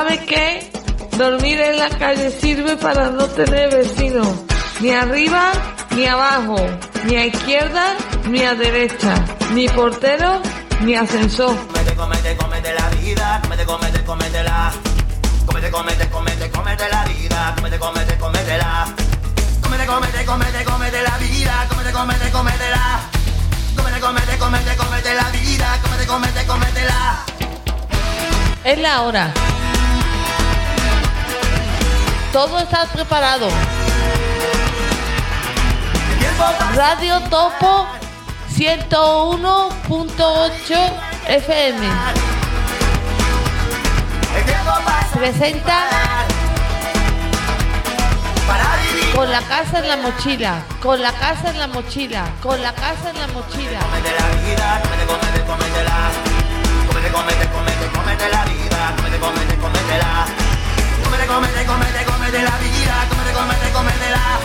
¿Sabe qué? Dormir en la calle sirve para no tener vecinos, ni arriba ni abajo, ni a izquierda ni a derecha, ni portero ni ascensor. Comete, comete, comete la vida, comete, comete, comete la. Comete, comete, comete, comete la vida, comete, comete, comete la. Comete, comete, comete, comete la vida, comete, comete, comete la. Comete, comete, comete, comete la vida, comete, comete, comete la. Es la hora. Todo está preparado. Radio Topo 101.8 FM. Presenta con la casa en la mochila, con la casa en la mochila, con la casa en la mochila. Comete la vida, comete, comete, comete la. Comete, comete, comete, comete la vida, comete, comete, comete la. Comete, comete, comete, comete la vida, comete, comete, comete la.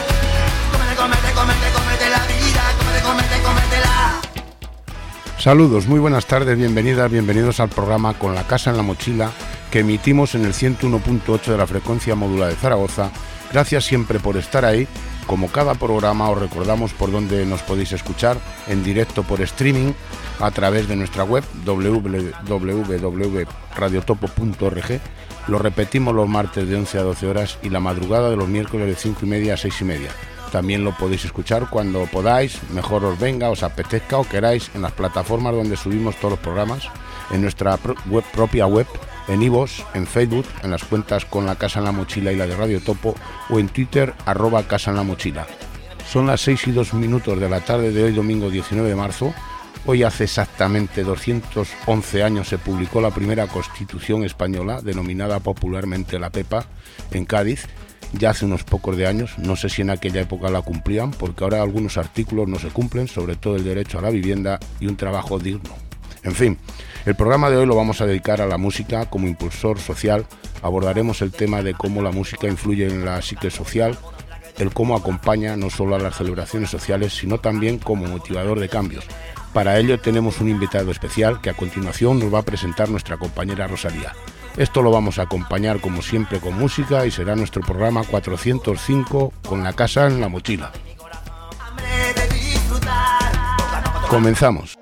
Comete, comete, comete, comete la vida, comete, comete, comete la. Saludos, muy buenas tardes, bienvenidas, bienvenidos al programa Con la Casa en la Mochila que emitimos en el 101.8 de la frecuencia módula de Zaragoza. Gracias siempre por estar ahí. Como cada programa os recordamos por dónde nos podéis escuchar en directo por streaming a través de nuestra web www.radiotopo.org. Lo repetimos los martes de 11 a 12 horas y la madrugada de los miércoles de 5 y media a 6 y media. También lo podéis escuchar cuando podáis, mejor os venga, os apetezca o queráis en las plataformas donde subimos todos los programas, en nuestra web, propia web, en iVoox, en Facebook, en las cuentas con la Casa en la Mochila y la de Radio Topo o en Twitter arroba Casa en la Mochila. Son las 6 y 2 minutos de la tarde de hoy domingo 19 de marzo. Hoy hace exactamente 211 años se publicó la primera constitución española, denominada popularmente la PEPA, en Cádiz, ya hace unos pocos de años. No sé si en aquella época la cumplían, porque ahora algunos artículos no se cumplen, sobre todo el derecho a la vivienda y un trabajo digno. En fin, el programa de hoy lo vamos a dedicar a la música como impulsor social. Abordaremos el tema de cómo la música influye en la psique social, el cómo acompaña no solo a las celebraciones sociales, sino también como motivador de cambios. Para ello tenemos un invitado especial que a continuación nos va a presentar nuestra compañera Rosalía. Esto lo vamos a acompañar como siempre con música y será nuestro programa 405 con la casa en la mochila. Comenzamos.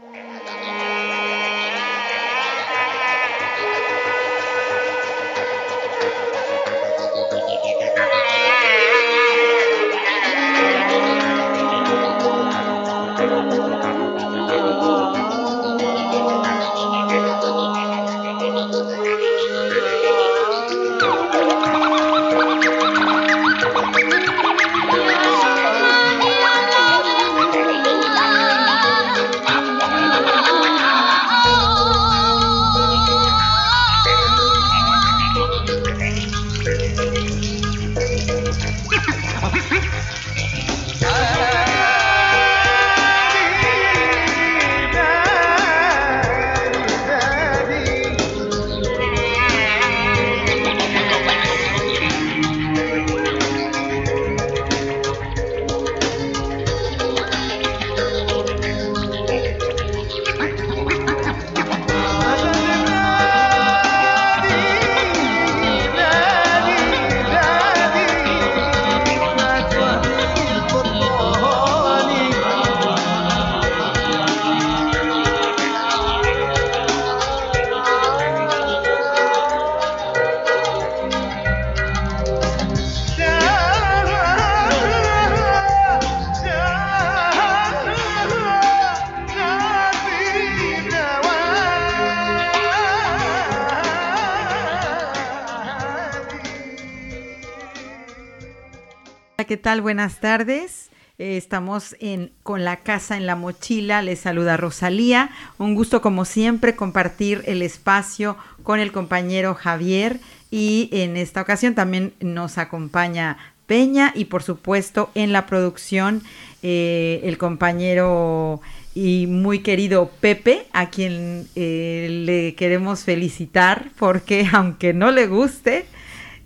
Buenas tardes. Eh, estamos en con la casa en la mochila. Les saluda Rosalía. Un gusto como siempre compartir el espacio con el compañero Javier y en esta ocasión también nos acompaña Peña y por supuesto en la producción eh, el compañero y muy querido Pepe, a quien eh, le queremos felicitar porque aunque no le guste,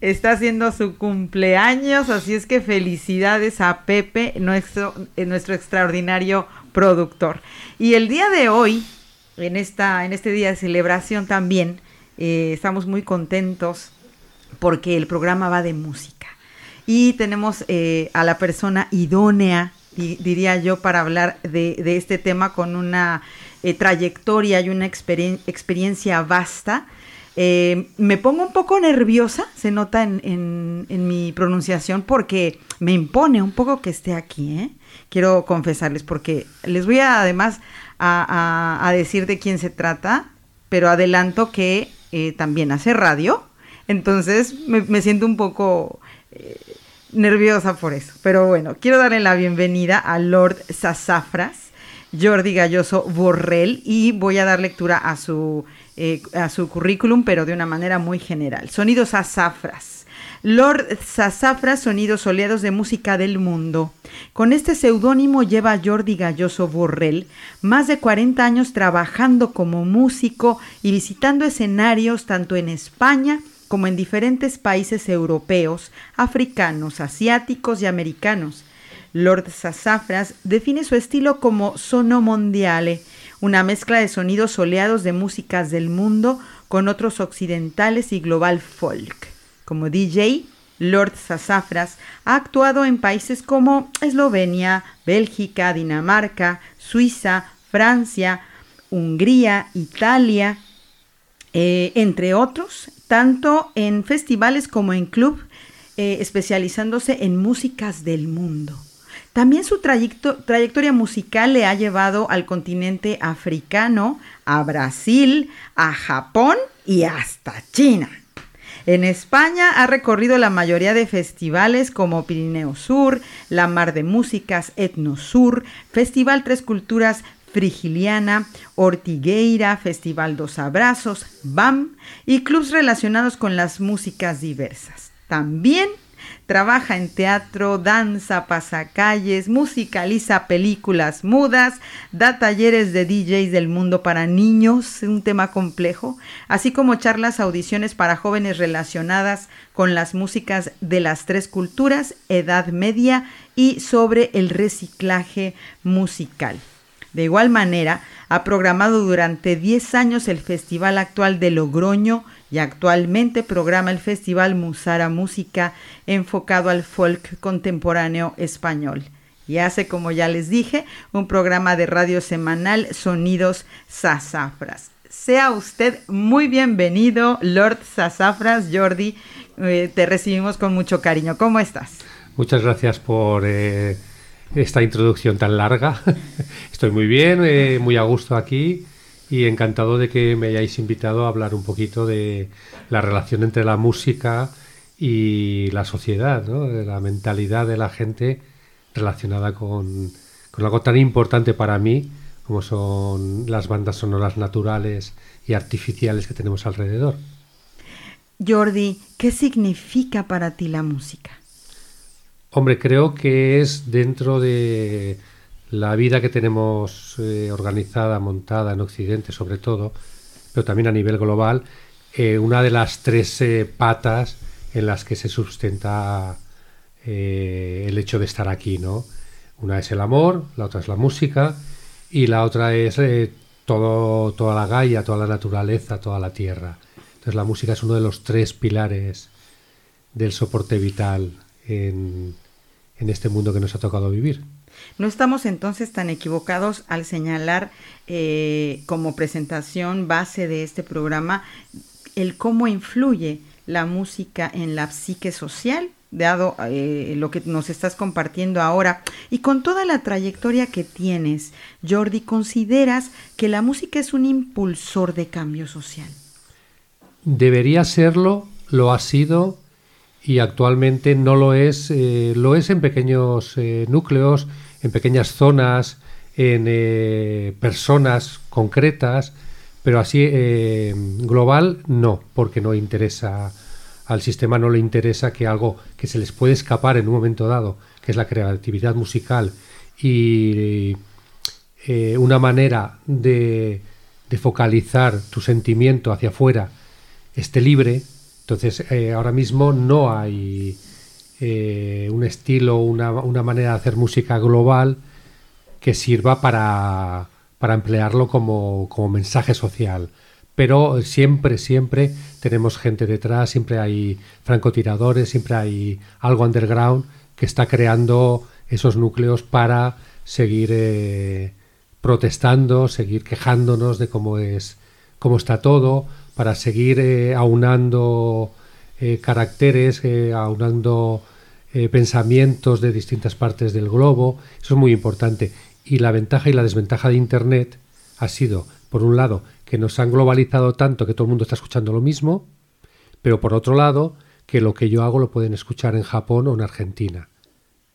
está haciendo su cumpleaños, así es que felicidades a Pepe, nuestro, eh, nuestro extraordinario productor. Y el día de hoy, en, esta, en este día de celebración también, eh, estamos muy contentos porque el programa va de música. Y tenemos eh, a la persona idónea, diría yo, para hablar de, este tema con una eh, trayectoria y una experiencia vasta. Eh, me pongo un poco nerviosa, se nota en, mi pronunciación, porque me impone un poco que esté aquí. Quiero confesarles, porque les voy a, además a, decir de quién se trata, pero adelanto que también hace radio entonces me, siento un poco eh, nerviosa por eso. Pero bueno, quiero darle la bienvenida a Lord Sasafras, Jordi Galloso Borrell, y voy a dar lectura a su, eh, a su currículum, pero de una manera muy general. Sonidos Sasafras. Lord Sasafras, Sonidos Soleados de Música del Mundo. Con este seudónimo lleva Jordi Galloso Borrell más de 40 años trabajando como músico y visitando escenarios tanto en España como en diferentes países europeos, africanos, asiáticos y americanos. Lord Sassafras define su estilo como sono mondiale, una mezcla de sonidos soleados de músicas del mundo con otros occidentales y global folk. Como DJ, Lord Sassafras ha actuado en países como Eslovenia, Bélgica, Dinamarca, Suiza, Francia, Hungría, Italia, eh, entre otros, tanto en festivales como en club, eh, especializándose en músicas del mundo. También su trayectoria musical le ha llevado al continente africano, a Brasil, a Japón y hasta China. En España ha recorrido la mayoría de festivales como Pirineo Sur, La Mar de Músicas, Etno Sur, Festival Tres Culturas Frigiliana, Ortigueira, Festival Dos Abrazos, BAM y clubs relacionados con las músicas diversas. También trabaja en teatro, danza, pasacalles, musicaliza películas mudas, da talleres de DJs del mundo para niños, un tema complejo, así como charlas, audiciones para jóvenes relacionadas con las músicas de las tres culturas, edad media y sobre el reciclaje musical. De igual manera, ha programado durante 10 años el Festival Actual de Logroño y actualmente programa el Festival Musara Música enfocado al folk contemporáneo español. Y hace, como ya les dije, un programa de radio semanal Sonidos Sasafras. Sea usted muy bienvenido, Lord Sasafras, Jordi. Eh, te recibimos con mucho cariño. ¿Cómo estás? Muchas gracias por eh, esta introducción tan larga. Estoy muy bien, eh, muy a gusto aquí y encantado de que me hayáis invitado a hablar un poquito de la relación entre la música y la sociedad, de la mentalidad de la gente relacionada con, con algo tan importante para mí como son las bandas sonoras naturales y artificiales que tenemos alrededor. Jordi, ¿qué significa para ti la música? Hombre, creo que es dentro de la vida que tenemos eh, organizada, montada en Occidente sobre todo, pero también a nivel global, eh, una de las tres eh, patas en las que se sustenta el hecho de estar aquí, ¿no? Una es el amor, la otra es la música y la otra es todo, toda la Gaia, toda la naturaleza, toda la tierra. Entonces la música es uno de los tres pilares del soporte vital en, este mundo que nos ha tocado vivir. No estamos entonces tan equivocados al señalar eh, como presentación base de este programa el cómo influye la música en la psique social, dado eh, lo que nos estás compartiendo ahora. Y con toda la trayectoria que tienes, Jordi, ¿consideras que la música es un impulsor de cambio social? Debería serlo, lo ha sido y actualmente no lo es, eh, lo es en pequeños eh, núcleos, en pequeñas zonas, en eh, personas concretas, pero así global no, porque no interesa al sistema no le interesa que algo que se les puede escapar en un momento dado, que es la creatividad musical y una manera de, de focalizar tu sentimiento hacia afuera esté libre, entonces, eh, ahora mismo no hay eh, un estilo, una, una, manera de hacer música global que sirva para, para emplearlo como, como, mensaje social. pero siempre, siempre tenemos gente detrás, siempre hay francotiradores, siempre hay algo underground que está creando esos núcleos para seguir eh, protestando, seguir quejándonos de cómo es, cómo está todo, para seguir eh, aunando eh, caracteres, aunando pensamientos de distintas partes del globo. Eso es muy importante. Y la ventaja y la desventaja de Internet ha sido, por un lado, que nos han globalizado tanto que todo el mundo está escuchando lo mismo, pero por otro lado, que lo que yo hago lo pueden escuchar en Japón o en Argentina,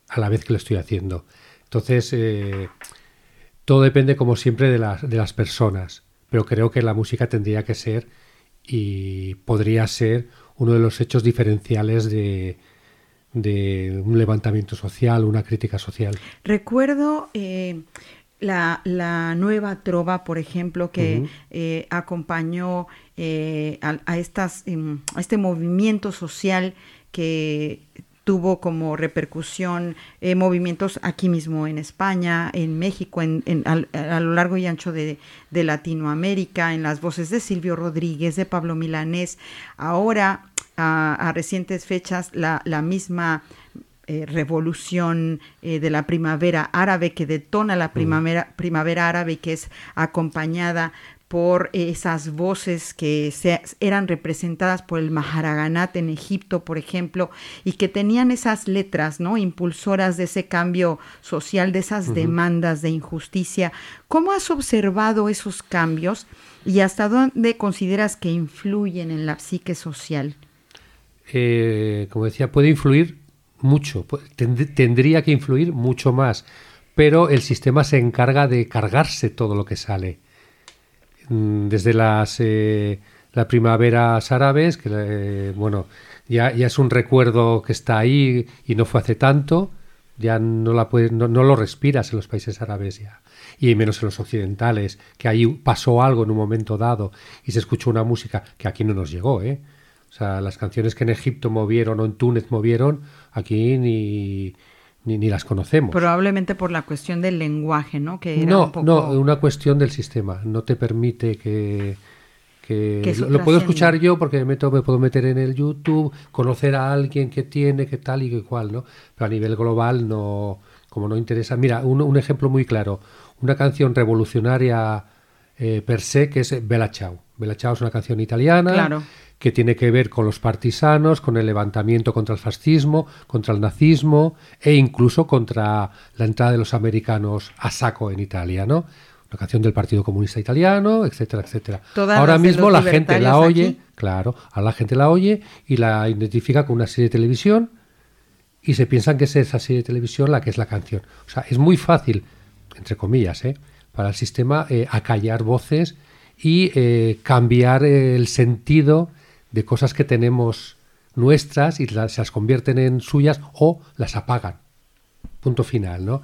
a la vez que lo estoy haciendo. Entonces, eh, todo depende, como siempre, de, de las personas, pero creo que la música tendría que ser y podría ser uno de los hechos diferenciales de, de un levantamiento social, una crítica social. Recuerdo eh, la, nueva trova, por ejemplo, que eh, acompañó eh, a, estas, em, a este movimiento social que tuvo como repercusión eh, movimientos aquí mismo en España, en México, en, a, lo largo y ancho de, Latinoamérica, en las voces de Silvio Rodríguez, de Pablo Milanés, ahora a, recientes fechas la, la misma eh, revolución eh, de la primavera árabe que detona la primavera, primavera árabe y que es acompañada por esas voces que se, eran representadas por el Maharaganat en Egipto, por ejemplo, y que tenían esas letras, ¿no? Impulsoras de ese cambio social, de esas demandas de injusticia. ¿Cómo has observado esos cambios y hasta dónde consideras que influyen en la psique social? Eh, como decía, puede influir mucho, tendría que influir mucho más, pero el sistema se encarga de cargarse todo lo que sale. Mm, desde las eh, la primaveras árabes, que eh, bueno, ya, ya, es un recuerdo que está ahí y no fue hace tanto, ya no, la puedes, no, no, lo respiras en los países árabes ya, y menos en los occidentales, que ahí pasó algo en un momento dado y se escuchó una música que aquí no nos llegó, ¿eh? O sea, las canciones que en Egipto movieron o en Túnez movieron, aquí ni, ni, las conocemos. Probablemente por la cuestión del lenguaje, ¿no? Que no, no, una cuestión del sistema. No te permite que... que, lo, puedo escuchar yo porque me, meto, me puedo meter en el YouTube, conocer a alguien que tiene, que tal y que cual, ¿no? Pero a nivel global no, como no interesa. Mira, un, un ejemplo muy claro. Una canción revolucionaria eh, per se que es Bella Ciao. Bella Ciao es una canción italiana. Claro que tiene que ver con los partisanos, con el levantamiento contra el fascismo, contra el nazismo e incluso contra la entrada de los americanos a saco en Italia, ¿no? Una canción del Partido Comunista Italiano, etcétera, etcétera. Ahora mismo la gente la oye, claro, a la gente la oye y la identifica con una serie de televisión y se piensan que es esa serie de televisión la que es la canción. O sea, es muy fácil, entre comillas, ¿eh? para el sistema eh, acallar voces y eh, cambiar el sentido de cosas que tenemos nuestras y las, las convierten en suyas o las apagan. Punto final, ¿no?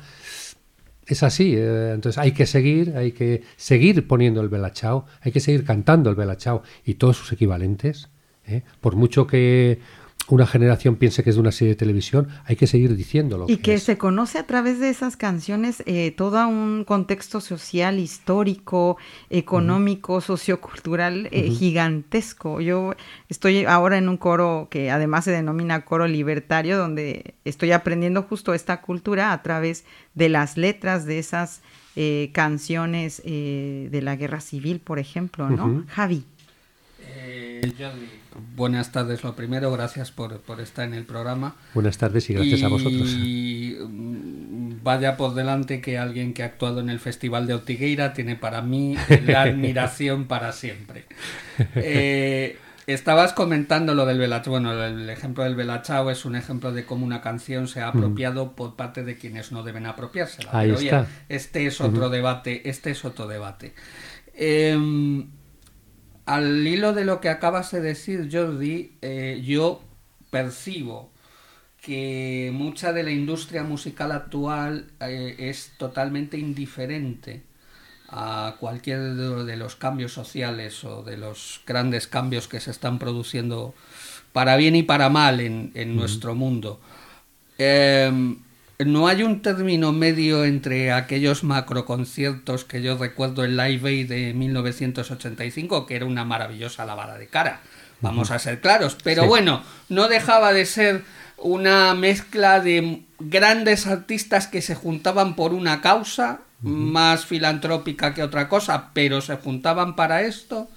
Es así, eh, entonces hay que seguir, hay que seguir poniendo el Belachao, hay que seguir cantando el Belachao y todos sus equivalentes. ¿eh? Por mucho que una generación piense que es de una serie de televisión, hay que seguir diciéndolo. Y que, se conoce a través de esas canciones eh, todo un contexto social, histórico, económico, sociocultural eh, gigantesco. Yo estoy ahora en un coro que además se denomina coro libertario, donde estoy aprendiendo justo esta cultura a través de las letras de esas eh, canciones de la guerra civil, por ejemplo, ¿no? Javi. Buenas tardes, lo primero, gracias por, estar en el programa. Buenas tardes y gracias a vosotros. Y mm, vaya por delante que alguien que ha actuado en el Festival de Otigueira tiene para mí la admiración para siempre. Eh, estabas comentando lo del Belachao. Bueno, el ejemplo del Belachao es un ejemplo de cómo una canción se ha apropiado por parte de quienes no deben apropiársela. Ahí está. este es otro debate. Este es otro debate. Eh, al hilo de lo que acabas de decir, Jordi, eh, yo percibo que mucha de la industria musical actual eh, es totalmente indiferente a cualquier de los cambios sociales o de los grandes cambios que se están produciendo para bien y para mal en, nuestro mundo. Em, no hay un término medio entre aquellos macroconciertos que yo recuerdo en Live Aid de 1985, que era una maravillosa lavada de cara. Vamos a ser claros. Pero bueno, no dejaba de ser una mezcla de grandes artistas que se juntaban por una causa, más filantrópica que otra cosa, pero se juntaban para esto.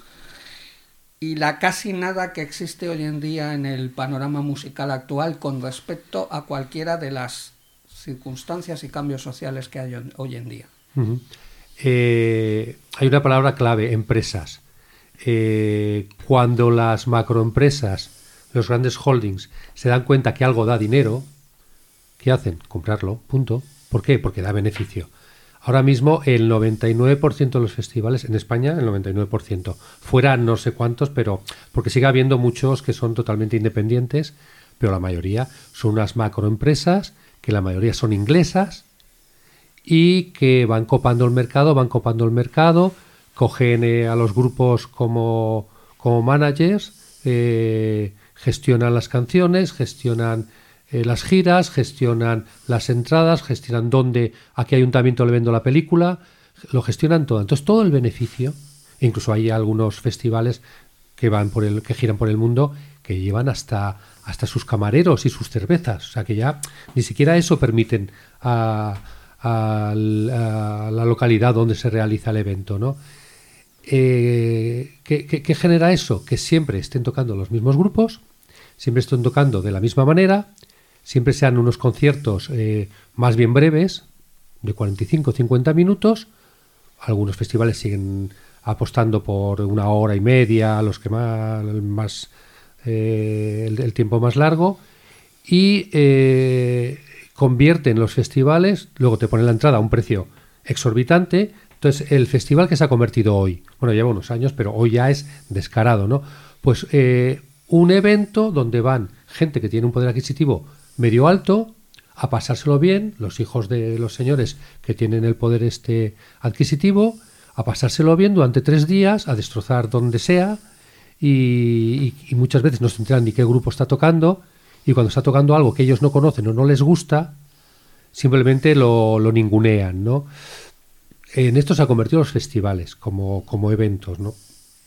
Y la casi nada que existe hoy en día en el panorama musical actual con respecto a cualquiera de las circunstancias y cambios sociales que hay hoy en día. Eh, hay una palabra clave, empresas. Eh, cuando las macroempresas, los grandes holdings, se dan cuenta que algo da dinero, ¿qué hacen? Comprarlo, punto. ¿Por qué? Porque da beneficio. Ahora mismo el 99% de los festivales en España, el 99%, fuera no sé cuántos, pero porque sigue habiendo muchos que son totalmente independientes, pero la mayoría son unas macroempresas que la mayoría son inglesas y que van copando el mercado, van copando el mercado, cogen eh, a los grupos como, como managers, eh, gestionan las canciones, gestionan eh, las giras, gestionan las entradas, gestionan dónde, a qué ayuntamiento le vendo la película, lo gestionan todo. Entonces todo el beneficio, incluso hay algunos festivales que van por el, que giran por el mundo, que llevan hasta hasta sus camareros y sus cervezas. O sea que ya ni siquiera eso permiten a, la localidad donde se realiza el evento, ¿no? Eh, ¿qué, genera eso? Que siempre estén tocando los mismos grupos, siempre estén tocando de la misma manera, siempre sean unos conciertos eh, más bien breves, de 45-50 minutos. Algunos festivales siguen apostando por una hora y media, los que más eh, el, tiempo más largo y eh, convierten los festivales, luego te ponen la entrada a un precio exorbitante. Entonces, el festival que se ha convertido hoy, bueno, lleva unos años, pero hoy ya es descarado, ¿no? Pues eh, un evento donde van gente que tiene un poder adquisitivo medio alto a pasárselo bien, los hijos de los señores que tienen el poder este adquisitivo, a pasárselo bien durante tres días, a destrozar donde sea, y, muchas veces no se enteran ni qué grupo está tocando y cuando está tocando algo que ellos no conocen o no les gusta, simplemente lo, ningunean, ¿no? En esto se han convertido los festivales como, como eventos, ¿no?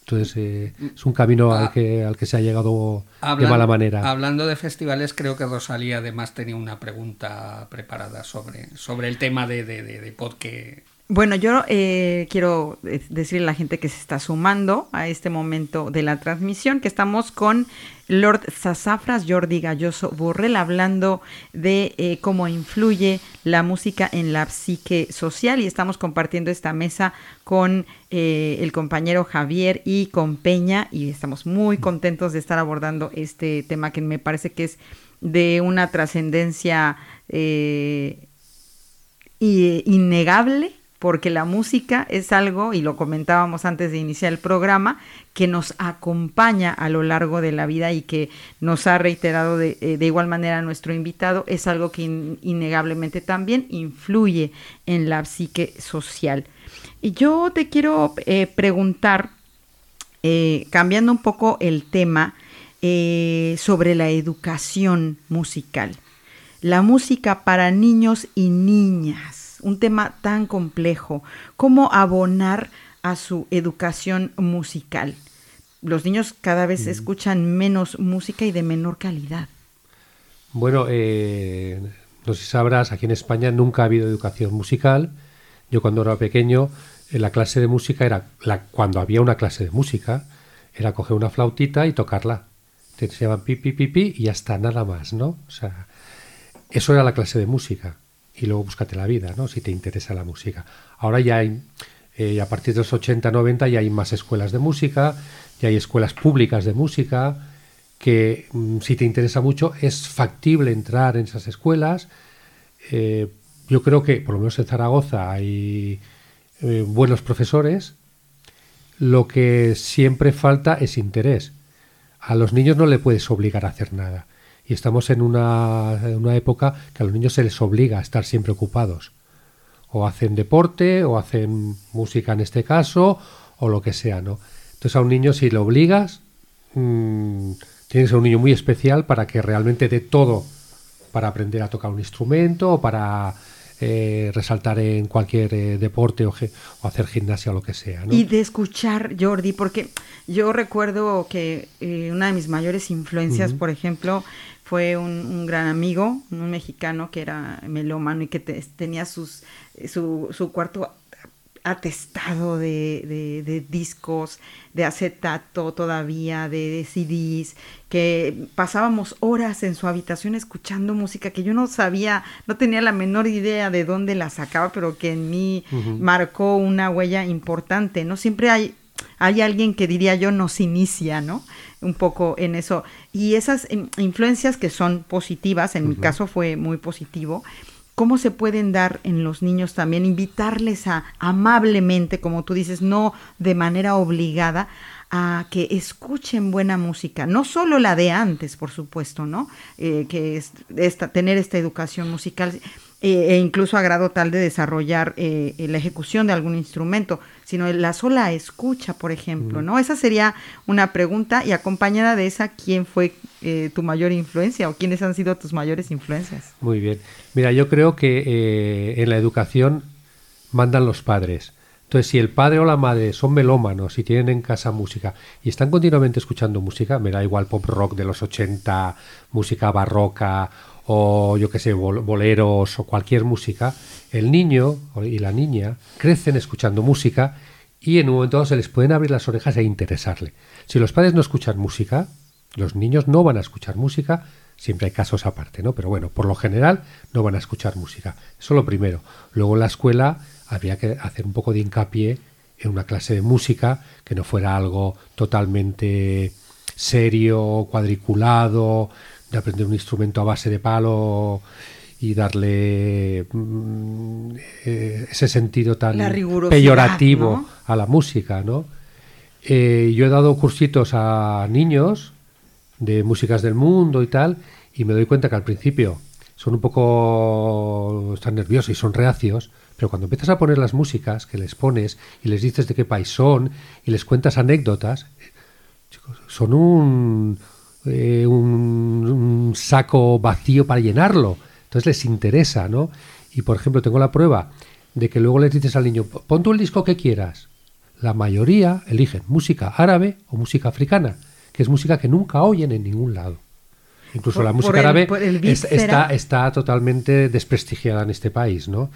Entonces eh, es un camino al, ah. que, al que se ha llegado de mala manera. Hablando de festivales, creo que Rosalía además tenía una pregunta preparada sobre, sobre el tema de, de, de, de bueno, yo eh, quiero eh, decirle a la gente que se está sumando a este momento de la transmisión que estamos con Lord Sasafras Jordi Galloso Borrell hablando de eh, cómo influye la música en la psique social. Y estamos compartiendo esta mesa con el compañero Javier y con Peña y estamos muy contentos de estar abordando este tema que me parece que es de una trascendencia innegable porque la música es algo, y lo comentábamos antes de iniciar el programa, que nos acompaña a lo largo de la vida y que nos ha reiterado de, eh, igual manera nuestro invitado, es algo que innegablemente también influye en la psique social. Y yo te quiero eh, preguntar, eh, cambiando un poco el tema, sobre la educación musical. La música para niños y niñas un tema tan complejo, cómo abonar a su educación musical. Los niños cada vez mm. escuchan menos música y de menor calidad. Bueno, eh, no sé si sabrás, aquí en España nunca ha habido educación musical. Yo cuando era pequeño, en la clase de música era, la, cuando había una clase de música, era coger una flautita y tocarla. Te enseñaban pi, pi, pi, pi y hasta nada más, ¿no? O sea, eso era la clase de música y luego búscate la vida, ¿no? Si te interesa la música. Ahora ya hay, eh, a partir de los 80, 90 ya hay más escuelas de música, ya hay escuelas públicas de música, que mm, si te interesa mucho es factible entrar en esas escuelas. Eh, yo creo que, por lo menos en Zaragoza, hay eh, buenos profesores. Lo que siempre falta es interés. A los niños no le puedes obligar a hacer nada y estamos en una, época que a los niños se les obliga a estar siempre ocupados. O hacen deporte, o hacen música en este caso, o lo que sea, ¿no? Entonces a un niño si lo obligas, mmm, tiene que ser un niño muy especial para que realmente dé todo para aprender a tocar un instrumento o para eh, resaltar en cualquier eh, deporte o, o, hacer gimnasia o lo que sea. Y de escuchar, Jordi, porque yo recuerdo que eh, una de mis mayores influencias, por ejemplo, fue un, gran amigo, un mexicano que era melómano y que tenía sus, su, su cuarto atestado de, de, discos, de acetato todavía, de, CDs, que pasábamos horas en su habitación escuchando música que yo no sabía, no tenía la menor idea de dónde la sacaba, pero que en mí marcó una huella importante, ¿no? Siempre hay, hay alguien que diría yo nos inicia, ¿no? Un poco en eso. Y esas influencias que son positivas, en mi caso fue muy positivo, cómo se pueden dar en los niños también, invitarles a amablemente, como tú dices, no de manera obligada, a que escuchen buena música, no solo la de antes, por supuesto, ¿no? Eh, que es esta, tener esta educación musical, eh, e incluso a grado tal de desarrollar eh, la ejecución de algún instrumento, sino la sola escucha, por ejemplo, ¿no? Esa sería una pregunta y acompañada de esa, ¿quién fue eh, tu mayor influencia o quiénes han sido tus mayores influencias? Muy bien. Mira, yo creo que en la educación mandan los padres. Entonces, si el padre o la madre son melómanos y tienen en casa música y están continuamente escuchando música, me da igual pop rock de los 80, música barroca o yo que sé, boleros o cualquier música, el niño y la niña crecen escuchando música y en un momento dado se les pueden abrir las orejas e interesarle. Si los padres no escuchan música, los niños no van a escuchar música, siempre hay casos aparte, ¿no? Pero bueno, por lo general no van a escuchar música. Eso lo primero. Luego en la escuela habría que hacer un poco de hincapié en una clase de música que no fuera algo totalmente serio, cuadriculado, aprender un instrumento a base de palo y darle mm, eh, ese sentido tan peyorativo a la música, ¿no? Eh, yo he dado cursitos a niños de músicas del mundo y tal, y me doy cuenta que al principio son un poco están nerviosos y son reacios, pero cuando empiezas a poner las músicas que les pones y les dices de qué país son y les cuentas anécdotas, son un, eh, un, saco vacío para llenarlo. Entonces les interesa, ¿no? Y por ejemplo, tengo la prueba de que luego les dices al niño, pon tú el disco que quieras. La mayoría eligen música árabe o música africana, que es música que nunca oyen en ningún lado. Incluso la música árabe está, está totalmente desprestigiada en este país, ¿no?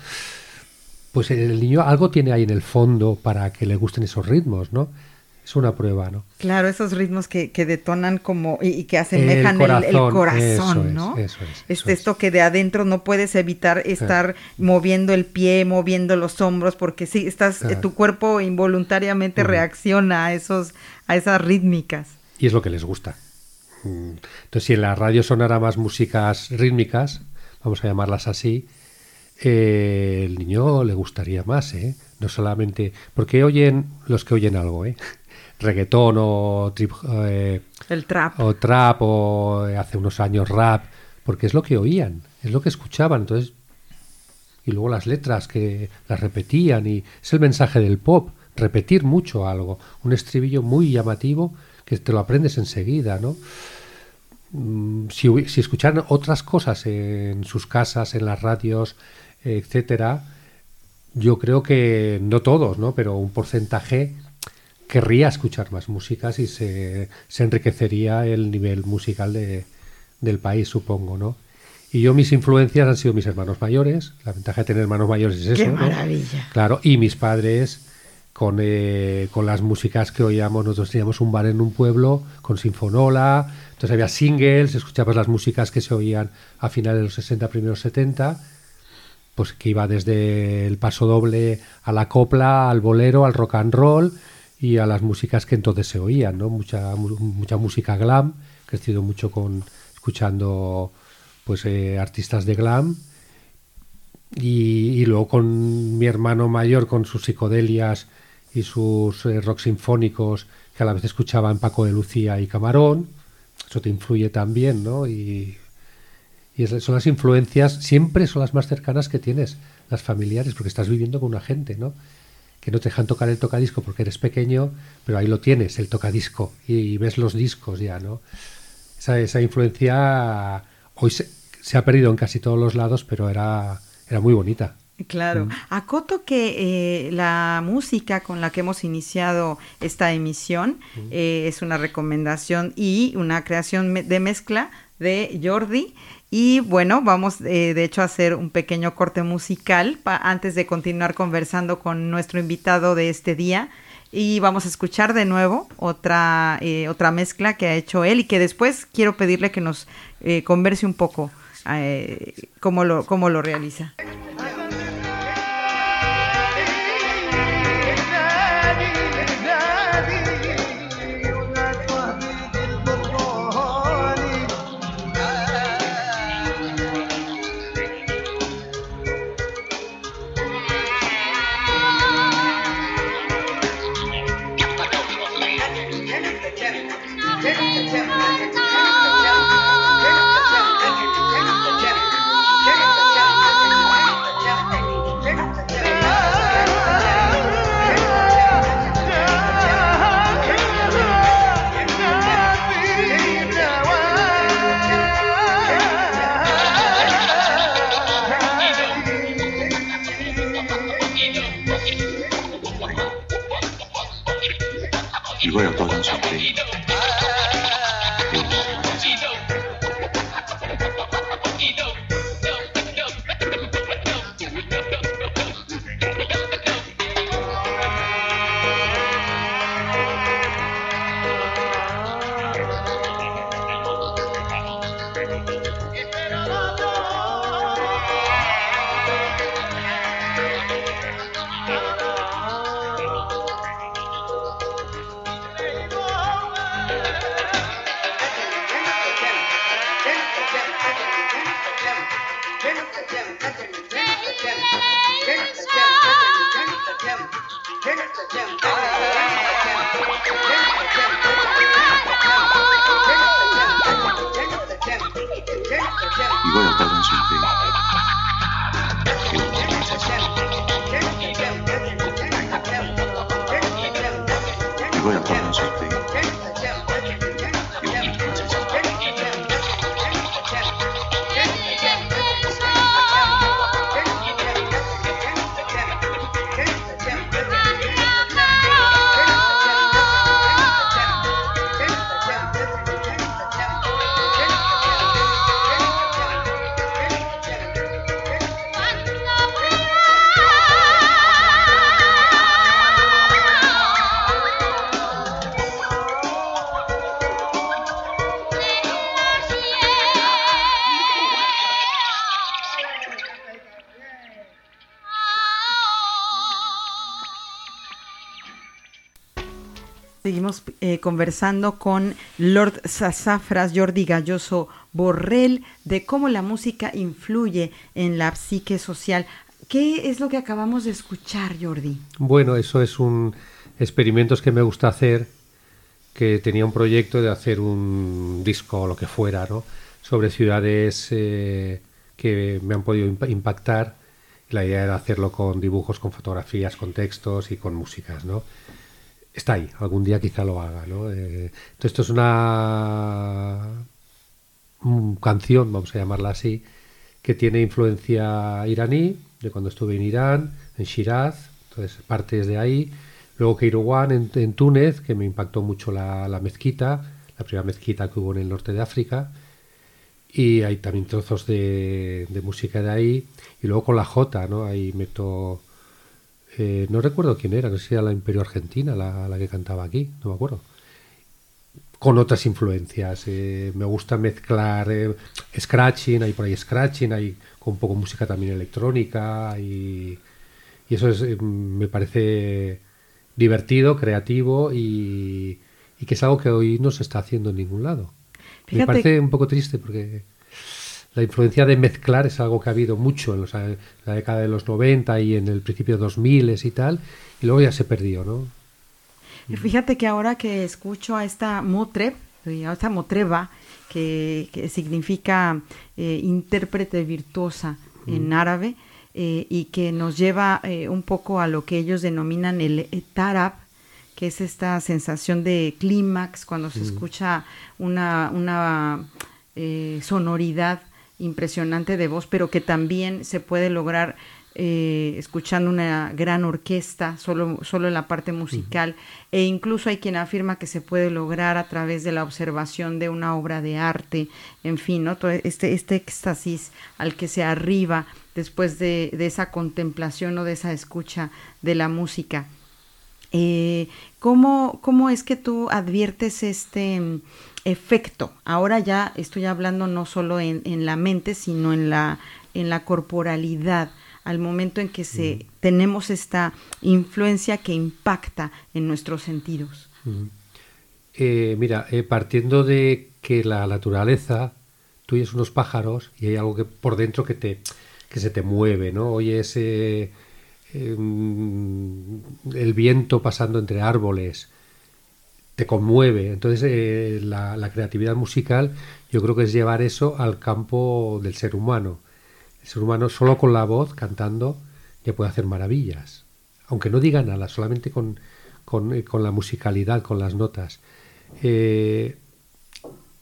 Pues el niño algo tiene ahí en el fondo para que le gusten esos ritmos, ¿no? Es una prueba, ¿no? Claro, esos ritmos que, que detonan como y, que asemejan el corazón, el, corazón ¿no? eso es, este, Esto que de adentro no puedes evitar estar moviendo el pie, moviendo los hombros, porque sí, estás, eh, tu cuerpo involuntariamente reacciona a esos, a esas rítmicas. Y es lo que les gusta. Mm. Entonces, si en la radio sonara más músicas rítmicas, vamos a llamarlas así, eh, el niño le gustaría más, ¿eh? No solamente. Porque oyen los que oyen algo, ¿eh? Reggaetón o trip, eh, el trap. o trap o eh, hace unos años rap porque es lo que oían es lo que escuchaban entonces y luego las letras que las repetían y es el mensaje del pop repetir mucho algo un estribillo muy llamativo que te lo aprendes enseguida no mm, si, si escucharan otras cosas en sus casas en las radios etcétera yo creo que no todos no pero un porcentaje querría escuchar más músicas y se, se enriquecería el nivel musical de, del país, supongo, ¿no? Y yo mis influencias han sido mis hermanos mayores. La ventaja de tener hermanos mayores es eso. ¡Qué maravilla! Claro, y mis padres con, eh, con las músicas que oíamos. Nosotros teníamos un bar en un pueblo con sinfonola. Entonces había singles, escuchabas las músicas que se oían a finales de los 60, primeros 70. Pues que iba desde el paso doble a la copla, al bolero, al rock and roll y a las músicas que entonces se oían, ¿no? Mucha, mucha música glam, crecido mucho con escuchando pues eh, artistas de glam y, luego con mi hermano mayor con sus psicodelias y sus eh, rock sinfónicos que a la vez escuchaba en Paco de Lucía y Camarón, eso te influye también, ¿no? Y, y son las influencias, siempre son las más cercanas que tienes, las familiares, porque estás viviendo con una gente, ¿no? Que no te dejan tocar el tocadisco porque eres pequeño, pero ahí lo tienes, el tocadisco, y, ves los discos ya, ¿no? Esa, esa influencia hoy se, se ha perdido en casi todos los lados, pero era, era muy bonita. Claro. Mm. Acoto que eh, la música con la que hemos iniciado esta emisión mm. eh, es una recomendación y una creación de mezcla de Jordi. Y bueno, vamos eh, de hecho a hacer un pequeño corte musical antes de continuar conversando con nuestro invitado de este día. Y vamos a escuchar de nuevo otra, otra mezcla que ha hecho él y que después quiero pedirle que nos converse un poco cómo, lo, cómo lo realiza. Eh, conversando con Lord Sassafras, Jordi Galloso Borrell, de cómo la música influye en la psique social. ¿Qué es lo que acabamos de escuchar, Jordi? Bueno, eso es un experimentos que me gusta hacer, que tenía un proyecto de hacer un disco o lo que fuera, ¿no? Sobre ciudades eh, que me han podido impactar. La idea era hacerlo con dibujos, con fotografías, con textos y con músicas, ¿no? Está ahí, algún día quizá lo haga. ¿no? Eh, esto es una canción, vamos a llamarla así, que tiene influencia iraní, de cuando estuve en Irán, en Shiraz, entonces partes de ahí. Luego Kairouan en, en Túnez, que me impactó mucho la, mezquita, la primera mezquita que hubo en el norte de África. Y hay también trozos de, de música de ahí. Y luego con la Jota, ¿no? Ahí meto eh, no recuerdo quién era, no sé si era la Imperio Argentina la, que cantaba aquí, no me acuerdo. Con otras influencias. Eh, me gusta mezclar eh, scratching, hay por ahí scratching, hay con un poco música también electrónica y, eso me parece divertido, creativo y, que es algo que hoy no se está haciendo en ningún lado. Me parece un poco triste porque la influencia de mezclar es algo que ha habido mucho en, la década de los 90 y en el principio de 2000 y tal, y luego ya se perdió, ¿no? Fíjate que ahora que escucho a esta motreb, a esta motreba, que, significa eh, intérprete virtuosa en árabe, eh, y que nos lleva eh, un poco a lo que ellos denominan el tarab, que es esta sensación de clímax cuando se escucha una, una sonoridad impresionante de voz, pero que también se puede lograr eh, escuchando una gran orquesta, solo, solo en la parte musical, e incluso hay quien afirma que se puede lograr a través de la observación de una obra de arte, en fin, ¿no? Todo este, este éxtasis al que se arriba después de, esa contemplación o de esa escucha de la música. Eh, ¿cómo, ¿Cómo es que tú adviertes este efecto? Ahora ya estoy hablando no solo en, en la mente, sino en la, en la corporalidad al momento en que se, tenemos esta influencia que impacta en nuestros sentidos. Eh, mira, eh, partiendo de que la naturaleza, tú oyes unos pájaros y hay algo que por dentro que te que se te mueve, ¿no? Oyes eh, em, el viento pasando entre árboles, te conmueve. Entonces la, la, creatividad musical yo creo que es llevar eso al campo del ser humano. El ser humano solo con la voz, cantando, ya puede hacer maravillas. Aunque no diga nada, solamente con, con, eh, la musicalidad, con las notas. Eh,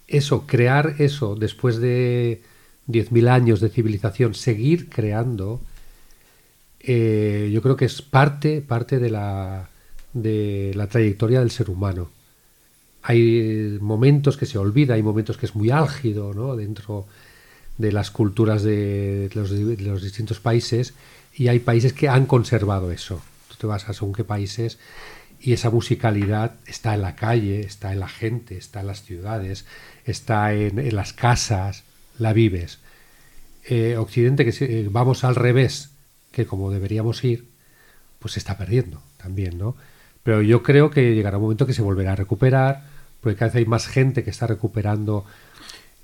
eso, crear eso después de 10.000 años de civilización, seguir creando, eh, yo creo que es parte, parte de, la, de la trayectoria del ser humano. Hay momentos que se olvida, hay momentos que es muy álgido ¿no? dentro de las culturas de los, distintos países y hay países que han conservado eso. Tú te vas a según qué países y esa musicalidad está en la calle, está en la gente, está en las ciudades, está en, las casas, la vives. Eh, Occidente, que eh, vamos al revés, que como deberíamos ir, pues se está perdiendo también, ¿no? Pero yo creo que llegará un momento que se volverá a recuperar, porque cada vez hay más gente que está recuperando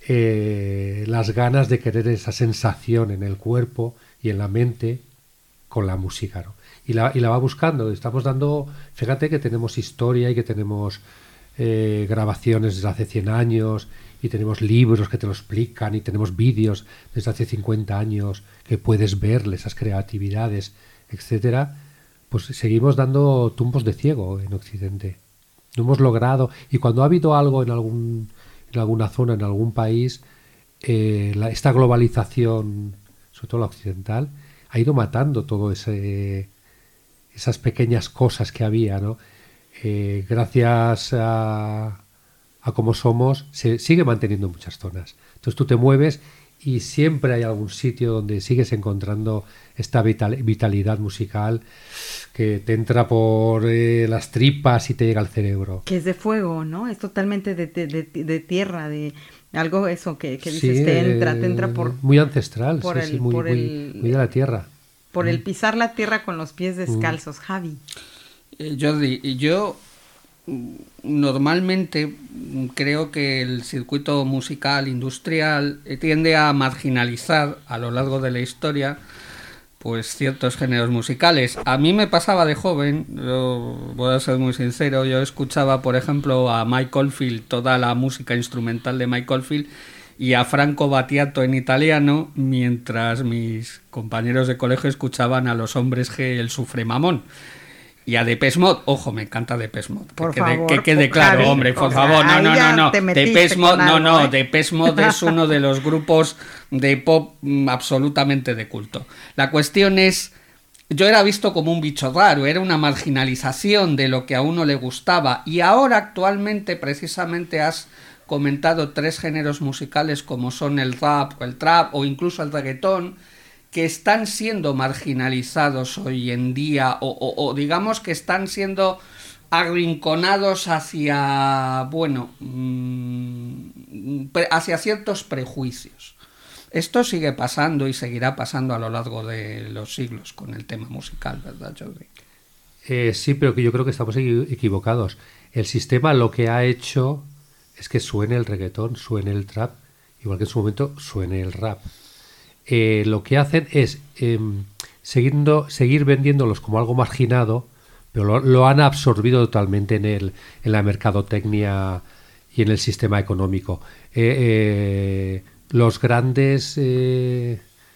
eh, las ganas de querer esa sensación en el cuerpo y en la mente con la música. Y, la, y la va buscando. Estamos dando, fíjate que tenemos historia y que tenemos eh, grabaciones desde hace 100 años y tenemos libros que te lo explican y tenemos vídeos desde hace 50 años que puedes ver esas creatividades, etcétera, pues seguimos dando tumbos de ciego en Occidente. No hemos logrado y cuando ha habido algo en algún en alguna zona, en algún país, eh, esta globalización, sobre todo la occidental, ha ido matando todo ese esas pequeñas cosas que había, ¿no? Eh, gracias a, a cómo somos, se sigue manteniendo en muchas zonas. Entonces tú te mueves y siempre hay algún sitio donde sigues encontrando esta vitalidad musical que te entra por eh, las tripas y te llega al cerebro. Que es de fuego, ¿no? Es totalmente de, de, tierra, de algo eso que, que dices, te entra, te entra por... Muy ancestral, por el, muy, por el, de la tierra. Por el mm. pisar la tierra con los pies descalzos, mm. Javi. Eh, Jordi, yo normalmente creo que el circuito musical industrial eh, tiende a marginalizar a lo largo de la historia pues ciertos géneros musicales. A mí me pasaba de joven, voy a ser muy sincero, yo escuchaba por ejemplo a Michael Field, toda la música instrumental de Michael Field y a Franco Battiato en italiano, mientras mis compañeros de colegio escuchaban a los hombres G el sufre mamón. Y a Depeche Mode, ojo, me encanta Depeche Mode. Por que, favor, quede, que quede claro, hombre, por favor. No, no, no, no. Depeche Mode, no, no. ¿eh? Depeche Mode es uno de los grupos de pop mm, absolutamente de culto. La cuestión es, yo era visto como un bicho raro, era una marginalización de lo que a uno le gustaba. Y ahora actualmente precisamente has comentado tres géneros musicales como son el rap, el trap o incluso el reggaetón que están siendo marginalizados hoy en día o, digamos que están siendo arrinconados hacia, bueno, mm, hacia ciertos prejuicios. Esto sigue pasando y seguirá pasando a lo largo de los siglos con el tema musical, ¿verdad, Jordi? Eh, sí, pero que yo creo que estamos equivocados. El sistema lo que ha hecho es que suene el reggaetón, suene el trap, igual que en su momento suene el rap. Eh, lo que hacen es eh, seguir vendiéndolos como algo marginado, pero lo, han absorbido totalmente en, el, en la mercadotecnia y en el sistema económico. Eh, los grandes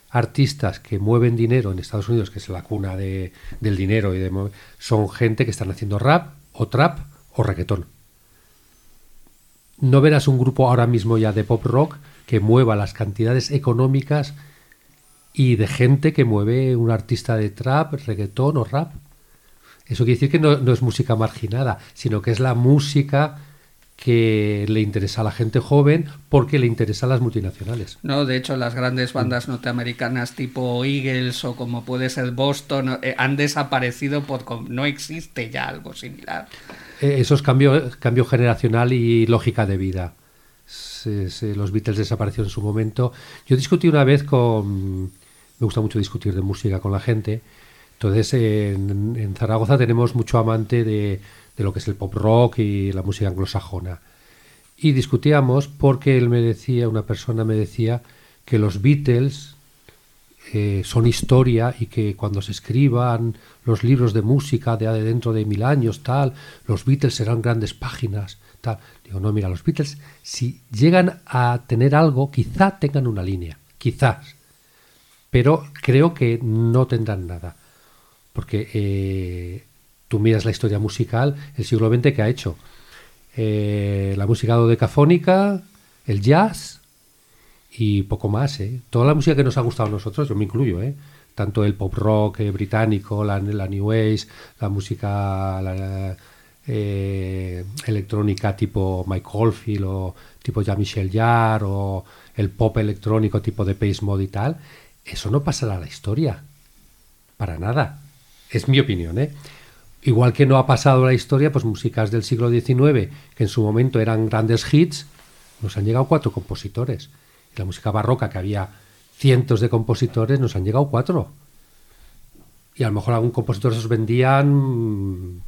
artistas que mueven dinero en Estados Unidos, que es la cuna de, del dinero, y son gente que están haciendo rap o trap o reggaetón. no verás un grupo ahora mismo ya de pop rock que mueva las cantidades económicas y de gente que mueve un artista de trap, reggaetón o rap. Eso quiere decir que no, no es música marginada, sino que es la música que le interesa a la gente joven porque le interesa a las multinacionales. No, de hecho las grandes bandas norteamericanas tipo Eagles o como puede ser Boston eh, han desaparecido por no existe ya algo similar. Eh, eso es cambio, cambio generacional y lógica de vida. Se, se, los Beatles desaparecieron en su momento. Yo discutí una vez con... Me gusta mucho discutir de música con la gente. Entonces en, Zaragoza tenemos mucho amante de, de lo que es el pop rock y la música anglosajona. Y discutíamos porque él me decía, una persona me decía que los Beatles eh, son historia y que cuando se escriban los libros de música de, dentro de mil años, tal, los Beatles serán grandes páginas, tal. Digo, no, mira, los Beatles, si llegan a tener algo, quizá tengan una línea, quizás, pero creo que no tendrán nada, porque eh, tú miras la historia musical, el siglo XX que ha hecho. Eh, la música dodecafónica, el jazz y poco más. ¿eh? Toda la música que nos ha gustado a nosotros, yo me incluyo, ¿eh? tanto el pop rock eh, británico, la, la, New Age, la música electrónica tipo Mike Oldfield o tipo Jean-Michel Jarre o el pop electrónico tipo de Pace Mode y tal, eso no pasará a la historia. Para nada. Es mi opinión, ¿eh? Igual que no ha pasado la historia, pues músicas del siglo XIX, que en su momento eran grandes hits, nos han llegado cuatro compositores. La música barroca, que había cientos de compositores, nos han llegado cuatro. Y a lo mejor algún compositor esos vendían,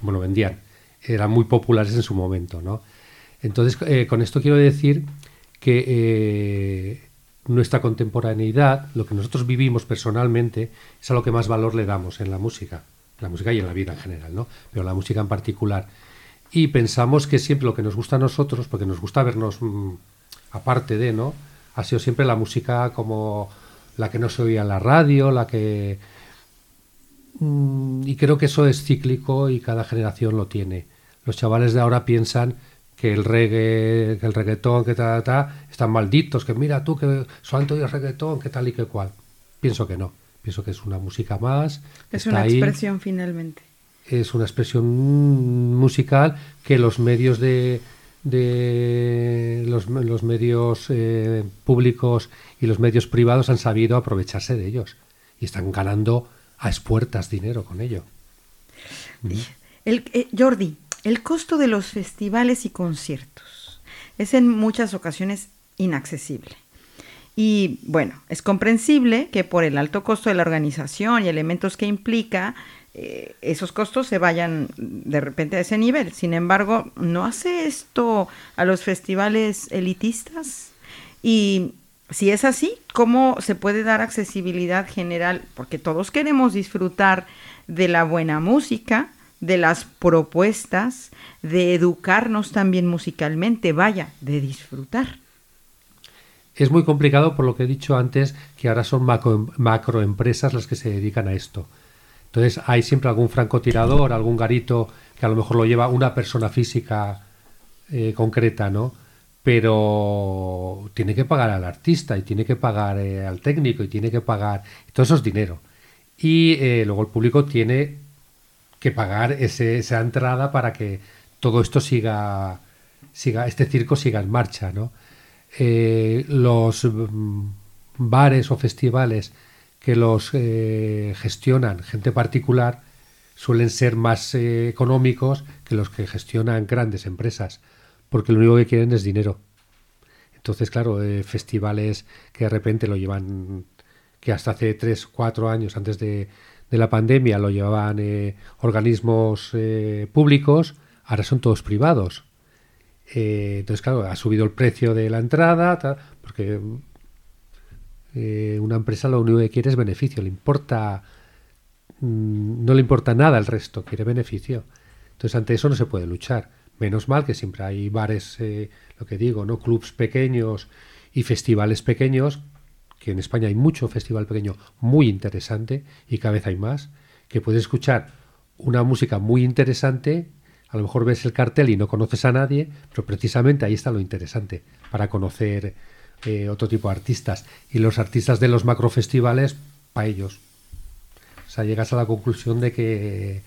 bueno, vendían, eran muy populares en su momento, ¿no? Entonces, eh, con esto quiero decir que eh, nuestra contemporaneidad, lo que nosotros vivimos personalmente, es a lo que más valor le damos en la música la música y en la vida en general, ¿no? Pero la música en particular. Y pensamos que siempre lo que nos gusta a nosotros, porque nos gusta vernos mmm, aparte de, ¿no? Ha sido siempre la música como la que no se oía en la radio, la que... Mmm, y creo que eso es cíclico y cada generación lo tiene. Los chavales de ahora piensan que el reggae, que el reggaetón, que tal, tal, están malditos, que mira tú que solamente oyes reggaetón, que tal y que cual. Pienso que no Pienso que es una música más. Es una ahí. expresión finalmente. Es una expresión musical que los medios de, de los, los medios eh, públicos y los medios privados han sabido aprovecharse de ellos y están ganando a espuertas dinero con ello. El, eh, Jordi, el costo de los festivales y conciertos es en muchas ocasiones inaccesible. Y bueno, es comprensible que por el alto costo de la organización y elementos que implica, eh, esos costos se vayan de repente a ese nivel. Sin embargo, ¿no hace esto a los festivales elitistas? Y si es así, ¿cómo se puede dar accesibilidad general? Porque todos queremos disfrutar de la buena música, de las propuestas, de educarnos también musicalmente, vaya, de disfrutar. Es muy complicado por lo que he dicho antes, que ahora son macro, macroempresas las que se dedican a esto. Entonces hay siempre algún francotirador, algún garito que a lo mejor lo lleva una persona física eh, concreta, ¿no? Pero tiene que pagar al artista y tiene que pagar eh, al técnico y tiene que pagar... Todo eso es dinero. Y eh, luego el público tiene que pagar ese, esa entrada para que todo esto siga, siga, este circo siga en marcha, ¿no? eh, los mm, bares o festivales que los eh, gestionan gente particular suelen ser más eh, económicos que los que gestionan grandes empresas, porque lo único que quieren es dinero. Entonces, claro, festivales que de repente lo llevan, que hasta hace 3, 4 años antes de, de la pandemia lo llevaban eh, organismos eh, públicos, ahora son todos privados. Eh, entonces, claro, ha subido el precio de la entrada, porque una empresa lo único que quiere es beneficio, le importa, mmm, no le importa nada el resto, quiere beneficio. Entonces, ante eso no se puede luchar. Menos mal que siempre hay bares, lo que digo, ¿no? Clubs pequeños y festivales pequeños, que en España hay mucho festival pequeño muy interesante y cada vez hay más, que puedes escuchar una música muy interesante A lo mejor ves el cartel y no conoces a nadie, pero precisamente ahí está lo interesante para conocer eh, otro tipo de artistas. Y los artistas de los macrofestivales, para ellos. O sea, llegas a la conclusión de que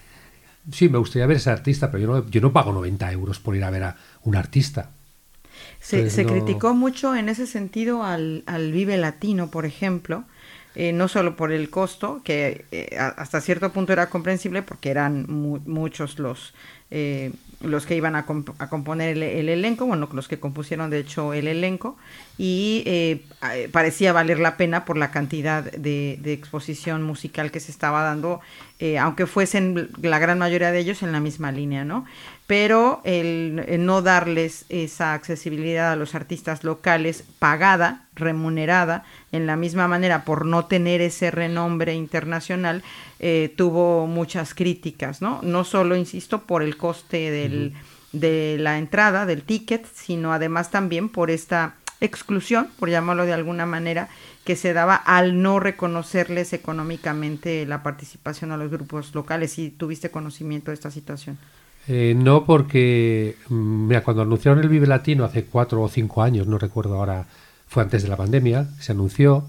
sí, me gustaría ver a ese artista, pero yo no, yo no pago 90 euros por ir a ver a un artista. Se, se criticó mucho en ese sentido al, al Vive Latino, por ejemplo, eh, no solo por el costo, que eh, hasta cierto punto era comprensible porque eran muchos los, eh, los que iban a, componer el, elenco, bueno, los que compusieron de hecho el elenco, y parecía valer la pena por la cantidad de, de exposición musical que se estaba dando, aunque fuesen la gran mayoría de ellos en la misma línea, ¿no? Pero el, no darles esa accesibilidad a los artistas locales pagada, remunerada, en la misma manera por no tener ese renombre internacional, eh, tuvo muchas críticas, ¿no? No solo, insisto, por el coste del, de la entrada, del ticket, sino además también por esta exclusión, por llamarlo de alguna manera, que se daba al no reconocerles económicamente la participación a los grupos locales. Si tuviste conocimiento de esta situación. Eh, no, porque mm, cuando anunciaron el Vive Latino hace cuatro o cinco años, no recuerdo ahora, fue antes de la pandemia, se anunció.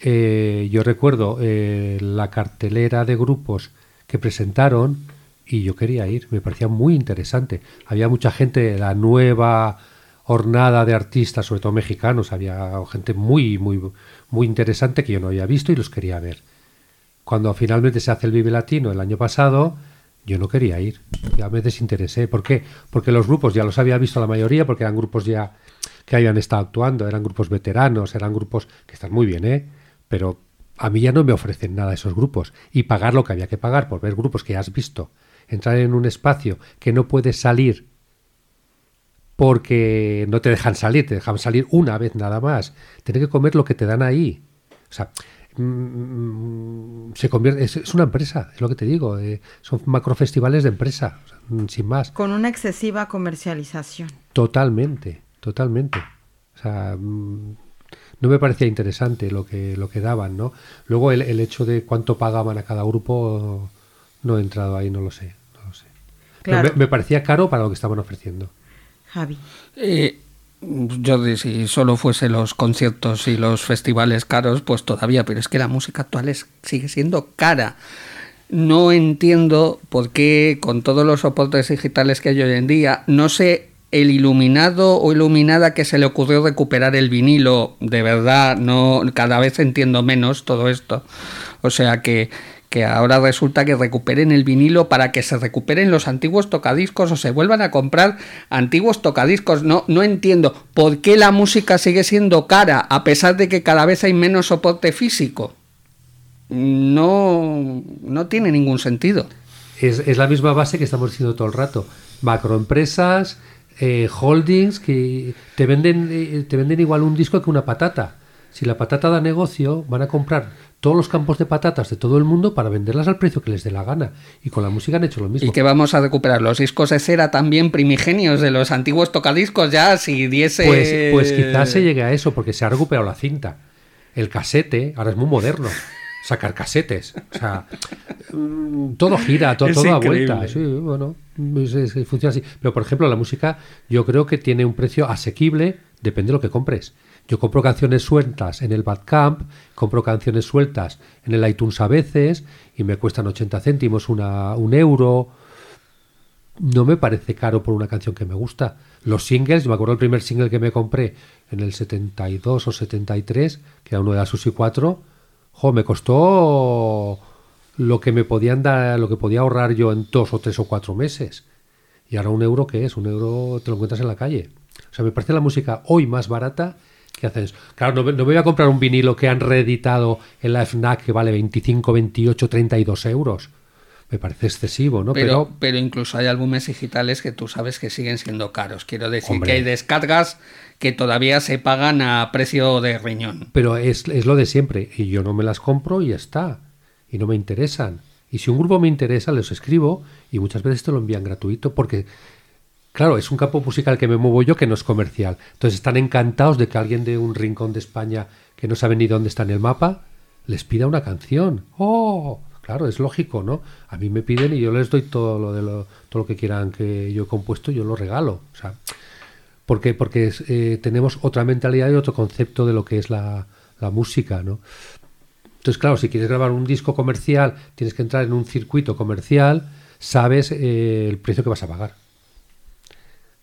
Eh, yo recuerdo eh, la cartelera de grupos que presentaron y yo quería ir, me parecía muy interesante. Había mucha gente la nueva hornada de artistas, sobre todo mexicanos, había gente muy, muy, muy interesante que yo no había visto y los quería ver. Cuando finalmente se hace el Vive Latino el año pasado, yo no quería ir, ya me desinteresé. ¿Por qué? Porque los grupos ya los había visto la mayoría, porque eran grupos ya que habían estado actuando, eran grupos veteranos, eran grupos que están muy bien, ¿eh? Pero a mí ya no me ofrecen nada esos grupos. Y pagar lo que había que pagar por ver grupos que ya has visto, entrar en un espacio que no puedes salir porque no te dejan salir, te dejan salir una vez nada más, tener que comer lo que te dan ahí. O sea, se convierte es, una empresa es lo que te digo eh, son macrofestivales de empresa mm, sin más. Con una excesiva comercialización. Totalmente totalmente. O sea mm, no me parecía interesante lo que lo que daban no luego el, el hecho de cuánto pagaban a cada grupo no he entrado ahí no lo sé no lo sé. Me, me, parecía caro para lo que estaban ofreciendo. Javi. Eh, yo si solo fuese los conciertos y los festivales caros, pues todavía, pero es que la música actual es, sigue siendo cara. No entiendo por qué con todos los soportes digitales que hay hoy en día, no sé el iluminado o iluminada que se le ocurrió recuperar el vinilo, de verdad, no cada vez entiendo menos todo esto. O sea que que ahora resulta que recuperen el vinilo para que se recuperen los antiguos tocadiscos o se vuelvan a comprar antiguos tocadiscos. No, no entiendo por qué la música sigue siendo cara a pesar de que cada vez hay menos soporte físico. No, no tiene ningún sentido. Es, es la misma base que estamos diciendo todo el rato. Macroempresas, eh, holdings que te venden, eh, te venden igual un disco que una patata. Si la patata da negocio, van a comprar todos los campos de patatas de todo el mundo para venderlas al precio que les dé la gana. Y con la música han hecho lo mismo. Y que vamos a recuperar los discos de cera también primigenios de los antiguos tocadiscos ya, si diese... Pues, pues quizás se llegue a eso, porque se ha recuperado la cinta. El casete ahora es muy moderno. Sacar casetes. O sea, mm, todo gira, todo, todo da vuelta. Sí, bueno, funciona así. Pero, por ejemplo, la música yo creo que tiene un precio asequible, depende de lo que compres. Yo compro canciones sueltas en el Badcamp, compro canciones sueltas en el iTunes a veces y me cuestan 80 céntimos, una, un euro. No me parece caro por una canción que me gusta. Los singles, me acuerdo el primer single que me compré en el 72 o 73, que era uno de la Susi 4, jo, me costó lo que me podían dar, lo que podía ahorrar yo en dos o tres o cuatro meses. Y ahora un euro, ¿qué es? Un euro te lo encuentras en la calle. O sea, me parece la música hoy más barata ¿Qué haces? Claro, no, me voy a comprar un vinilo que han reeditado en la FNAC que vale 25, 28, 32 euros. Me parece excesivo, ¿no? Pero, pero, incluso hay álbumes digitales que tú sabes que siguen siendo caros. Quiero decir que hay descargas que todavía se pagan a precio de riñón. Pero es, es lo de siempre. Y yo no me las compro y ya está. Y no me interesan. Y si un grupo me interesa, les escribo y muchas veces te lo envían gratuito porque Claro, es un campo musical que me muevo yo que no es comercial. Entonces están encantados de que alguien de un rincón de España que no sabe ni dónde está en el mapa les pida una canción. ¡Oh! Claro, es lógico, ¿no? A mí me piden y yo les doy todo lo de lo, todo lo que quieran que yo he compuesto, yo lo regalo. O sea, porque porque eh, tenemos otra mentalidad y otro concepto de lo que es la, la música, ¿no? Entonces, claro, si quieres grabar un disco comercial, tienes que entrar en un circuito comercial, sabes eh, el precio que vas a pagar.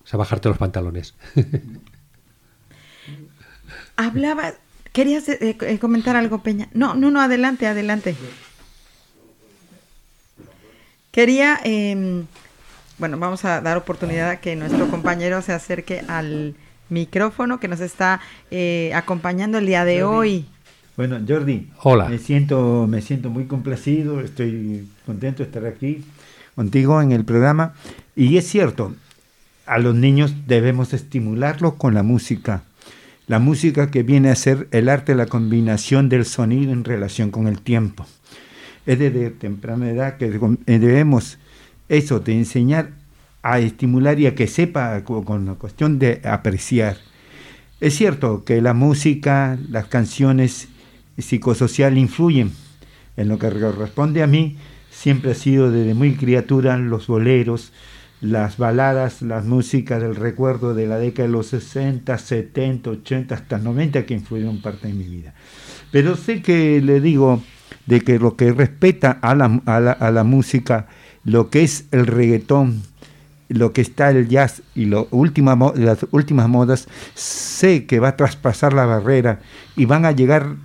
O sea, bajarte los pantalones. Hablaba, querías eh, eh, comentar algo, Peña. No, no, no, adelante, adelante. Quería, eh, bueno, vamos a dar oportunidad a que nuestro compañero se acerque al micrófono que nos está eh, acompañando el día de hoy. Bueno, Jordi. Hola. Me siento, me siento muy complacido, estoy contento de estar aquí contigo en el programa. Y es cierto, a los niños debemos estimularlos con la música. La música que viene a ser el arte la combinación del sonido en relación con el tiempo. Es desde temprana edad que debemos eso, de enseñar a estimular y a que sepa co- con la cuestión de apreciar. Es cierto que la música, las canciones psicosocial influyen. En lo que corresponde a mí, siempre ha sido desde muy criatura los boleros, las baladas, las músicas del recuerdo de la década de los 60, 70, 80, hasta 90 que influyeron parte de mi vida. Pero sé que le digo de que lo que respeta a la, a la, a la música, lo que es el reggaetón, lo que está el jazz y lo última, las últimas modas, sé que va a traspasar la barrera y van a llegar,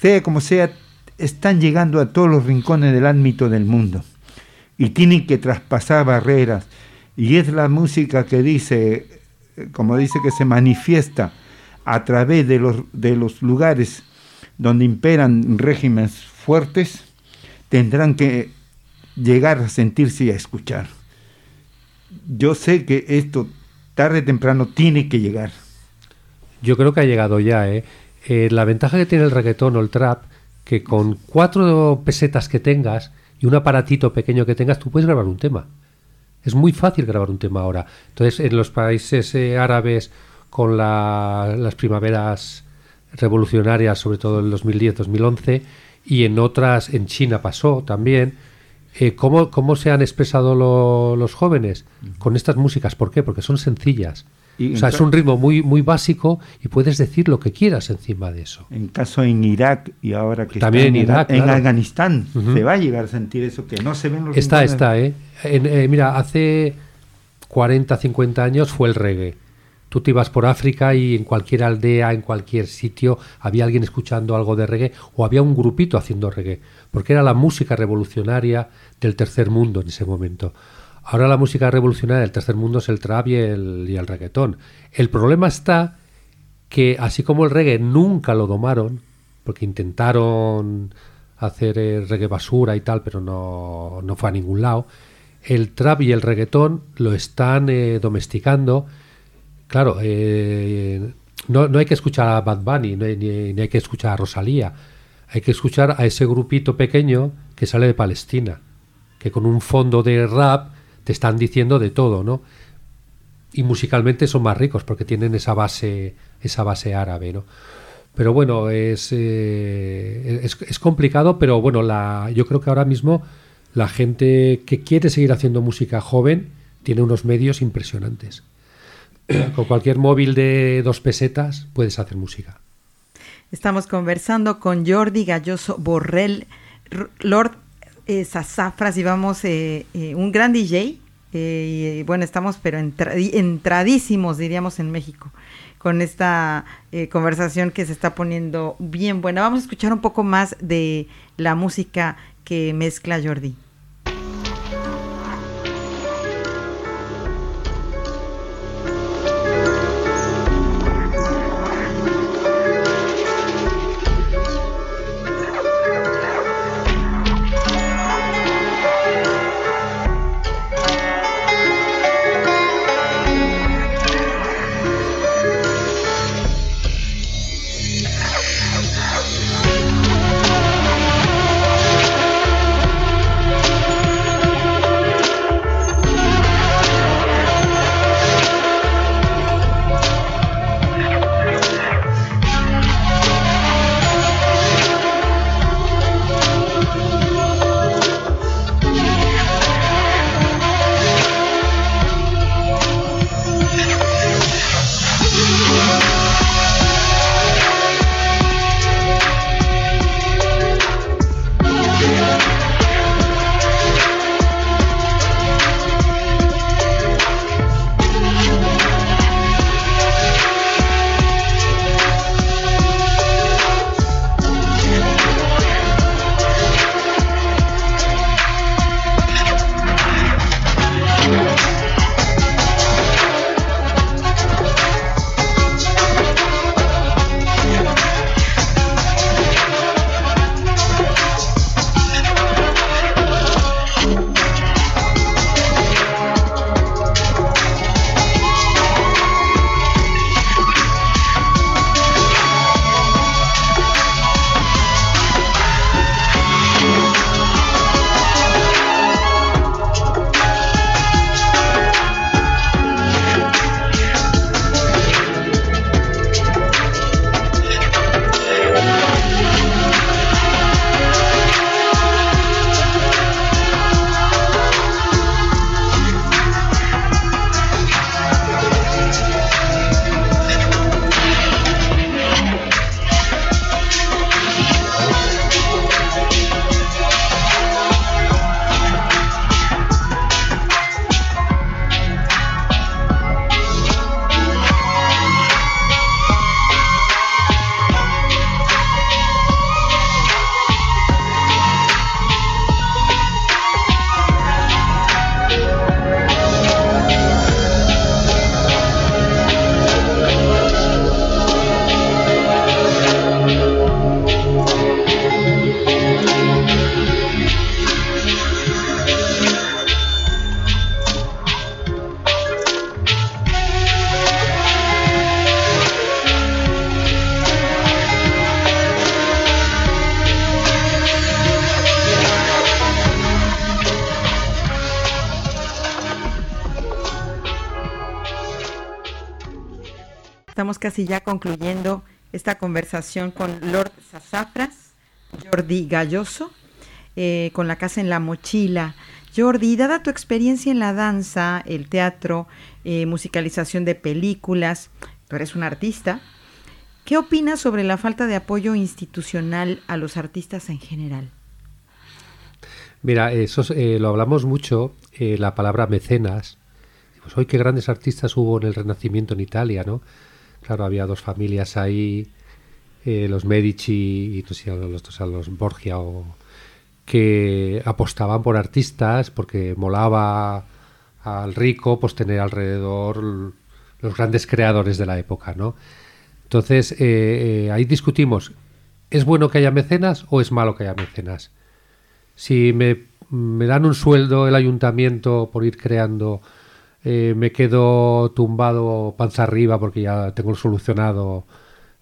sea como sea, están llegando a todos los rincones del ámbito del mundo y tienen que traspasar barreras. Y es la música que dice, como dice, que se manifiesta a través de los, de los lugares donde imperan regímenes fuertes, tendrán que llegar a sentirse y a escuchar. Yo sé que esto tarde o temprano tiene que llegar. Yo creo que ha llegado ya, ¿eh? Eh, la ventaja que tiene el reggaetón o el trap, que con cuatro pesetas que tengas y un aparatito pequeño que tengas, tú puedes grabar un tema. Es muy fácil grabar un tema ahora. Entonces, en los países eh, árabes, con la- las primaveras revolucionarias, sobre todo en 2010-2011, y en otras, en China pasó también, eh, ¿cómo, ¿cómo se han expresado lo- los jóvenes? Con estas músicas. ¿Por qué? Porque son sencillas. Y o sea, es un ritmo muy, muy básico y puedes decir lo que quieras encima de eso. En caso en Irak y ahora que También en Irak, en claro. Afganistán, Ujú. se va a llegar a sentir eso que no se ven los Está, está, ¿eh? En- eh, Mira, hace 40, 50 años fue el reggae. Tú te ibas por África y en cualquier aldea, en cualquier sitio, había alguien escuchando algo de reggae o había un grupito haciendo reggae, porque era la música revolucionaria del tercer mundo en ese momento. Ahora la música revolucionaria del tercer mundo es el trap y el, y el reggaetón. El problema está que así como el reggae nunca lo domaron, porque intentaron hacer el reggae basura y tal, pero no, no fue a ningún lado, el trap y el reggaetón lo están eh, domesticando. Claro, eh, no, no hay que escuchar a Bad Bunny, no ni hay que escuchar a Rosalía, hay que escuchar a ese grupito pequeño que sale de Palestina, que con un fondo de rap te están diciendo de todo, ¿no? y musicalmente son más ricos porque tienen esa base esa base árabe no pero bueno es, eh, es, es complicado pero bueno la yo creo que ahora mismo la gente que quiere seguir haciendo música joven tiene unos medios impresionantes. Con cualquier móvil de dos pesetas puedes hacer música. Estamos conversando con Jordi Galloso Borrell, Lord eh, Sazafras, y vamos, eh, eh, un gran DJ. eh, bueno, estamos pero entra- entradísimos, diríamos, en México, con esta eh, conversación que se está poniendo bien buena. Vamos a escuchar un poco más de la música que mezcla Jordi. Casi ya concluyendo esta conversación con Lord Sazafras, Jordi Galloso, eh, con la casa en la mochila. Jordi, dada tu experiencia en la danza, el teatro, eh, musicalización de películas, tú eres un artista, ¿qué opinas sobre la falta de apoyo institucional a los artistas en general? Mira, eso eh, lo hablamos mucho, la palabra mecenas. Pues hoy qué grandes artistas hubo en el Renacimiento en Italia, ¿no? Claro, había dos familias ahí, eh, los Medici y no sé, los, los Borgia, o, que apostaban por artistas porque molaba al rico pues tener alrededor los grandes creadores de la época, ¿no? Entonces, eh, eh, ahí discutimos, ¿es bueno que haya mecenas o es malo que haya mecenas? Si me dan un sueldo el ayuntamiento por ir creando eh, me quedo tumbado panza arriba porque ya tengo solucionado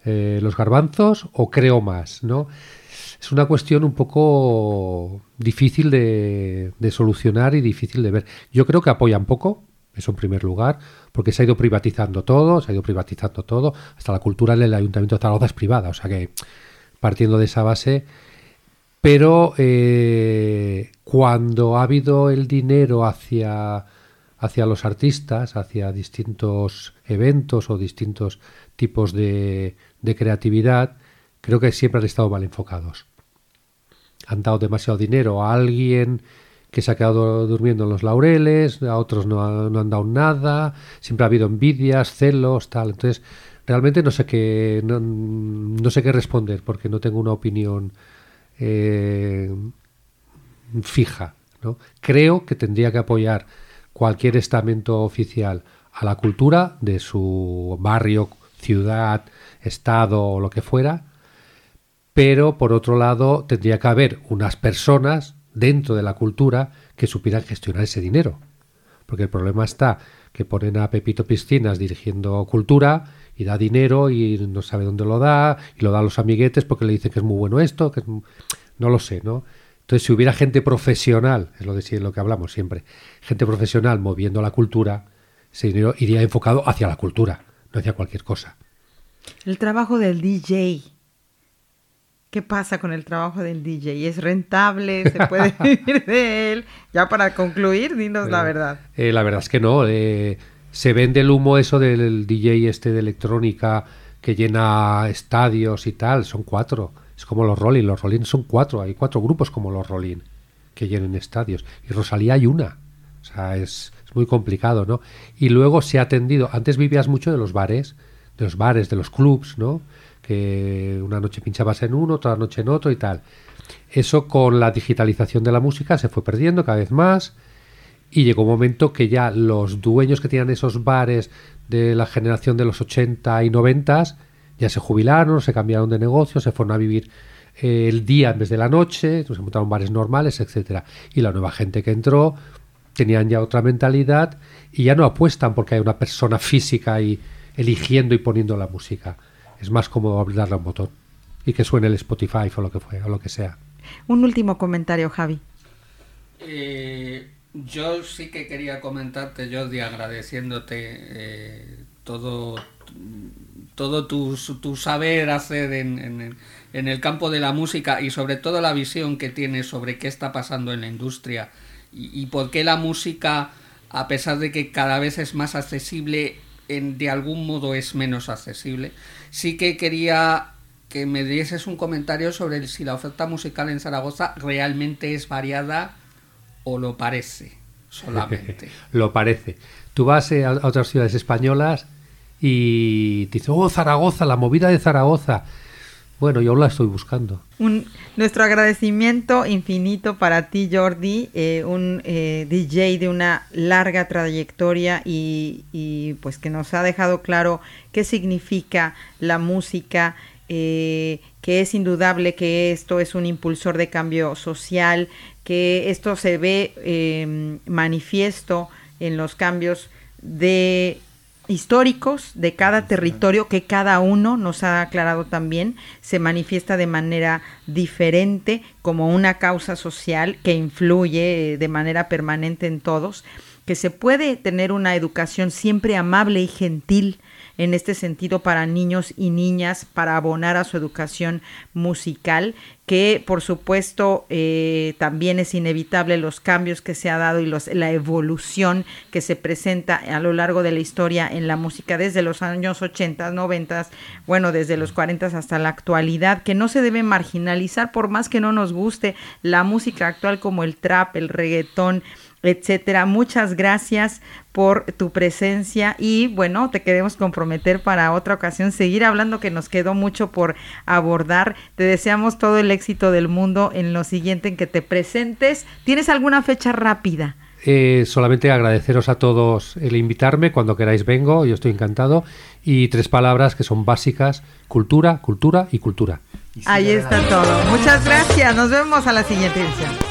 eh, los garbanzos o creo más, ¿no? Es una cuestión un poco difícil de, solucionar y difícil de ver. Yo creo que apoyan poco, eso en primer lugar, porque se ha ido privatizando todo, se ha ido privatizando todo, hasta la cultura en el Ayuntamiento de Zaragoza es privada, o sea que partiendo de esa base, pero eh, cuando ha habido el dinero hacia hacia los artistas, hacia distintos eventos o distintos tipos de, creatividad, creo que siempre han estado mal enfocados. Han dado demasiado dinero a alguien que se ha quedado durmiendo en los laureles, a otros no, han dado nada, siempre ha habido envidias, celos, tal. Entonces, realmente no sé qué, no, sé qué responder porque no tengo una opinión eh, fija. Creo que tendría que apoyar cualquier estamento oficial a la cultura de su barrio, ciudad, estado o lo que fuera, pero por otro lado tendría que haber unas personas dentro de la cultura que supieran gestionar ese dinero. Porque el problema está que ponen a Pepito Piscinas dirigiendo cultura y da dinero y no sabe dónde lo da y lo da a los amiguetes porque le dicen que es muy bueno esto, que no lo sé, ¿no? Entonces, si hubiera gente profesional, es lo de lo que hablamos siempre, gente profesional moviendo la cultura, dinero iría enfocado hacia la cultura, no hacia cualquier cosa. El trabajo del DJ. ¿Qué pasa con el trabajo del DJ? ¿Es rentable? ¿Se puede vivir de él? Ya para concluir, dinos la eh, verdad. Eh, la verdad es que no. Eh, se vende el humo eso del DJ este de electrónica que llena estadios y tal. Son cuatro es como los Rolling, los Rolling son cuatro, hay cuatro grupos como los Rolling que llenen estadios. Y Rosalía hay una. O sea, es, muy complicado, ¿no? Y luego se ha atendido, antes vivías mucho de los bares, de los bares, de los clubs, ¿no? Que una noche pinchabas en uno, otra noche en otro y tal. Eso con la digitalización de la música se fue perdiendo cada vez más y llegó un momento que ya los dueños que tenían esos bares de la generación de los 80 y 90 ya se jubilaron, se cambiaron de negocio, se fueron a vivir eh, el día en vez de la noche, se montaron bares normales, etcétera. Y la nueva gente que entró tenían ya otra mentalidad y ya no apuestan porque hay una persona física ahí eligiendo y poniendo la música. Es más cómodo darle un botón y que suene el Spotify o lo que fue, o lo que sea. Un último comentario, Javi. Eh, yo sí que quería comentarte, Jordi, agradeciéndote eh, todo todo tu, saber hacer en, el campo de la música y sobre todo la visión que tienes sobre qué está pasando en la industria y, por qué la música, a pesar de que cada vez es más accesible, de algún modo es menos accesible. Sí que quería que me dieses un comentario sobre si la oferta musical en Zaragoza realmente es variada o lo parece solamente. lo parece. Tú vas a otras ciudades españolas y te dice, oh, Zaragoza, la movida de Zaragoza. Bueno, yo la estoy buscando. Nuestro agradecimiento infinito para ti, Jordi, eh, un eh, DJ de una larga trayectoria y, y, pues que nos ha dejado claro qué significa la música, eh, que es indudable que esto es un impulsor de cambio social, que esto se ve manifiesto en los cambios de históricos de cada territorio que cada uno nos ha aclarado también se manifiesta de manera diferente como una causa social que influye de manera permanente en todos que se puede tener una educación siempre amable y gentil en este sentido para niños y niñas, para abonar a su educación musical, que por supuesto eh, también es inevitable los cambios que se ha dado y la evolución que se presenta a lo largo de la historia en la música desde los años 80, 90, bueno, desde los 40 hasta la actualidad, que no se debe marginalizar por más que no nos guste la música actual como el trap, el reggaetón, etcétera. Muchas gracias por tu presencia y bueno, te queremos comprometer para otra ocasión seguir hablando que nos quedó mucho por abordar. Te deseamos todo el éxito del mundo en lo siguiente en que te presentes. ¿Tienes alguna fecha rápida? Eh, solamente agradeceros a todos el invitarme, cuando queráis vengo, yo estoy encantado. Y tres palabras que son básicas, cultura, cultura y cultura. Ahí está todo. Muchas gracias, nos vemos a la siguiente edición.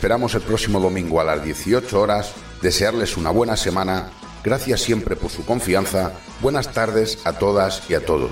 Esperamos el próximo domingo a las 18 horas. Desearles una buena semana. Gracias siempre por su confianza. Buenas tardes a todas y a todos.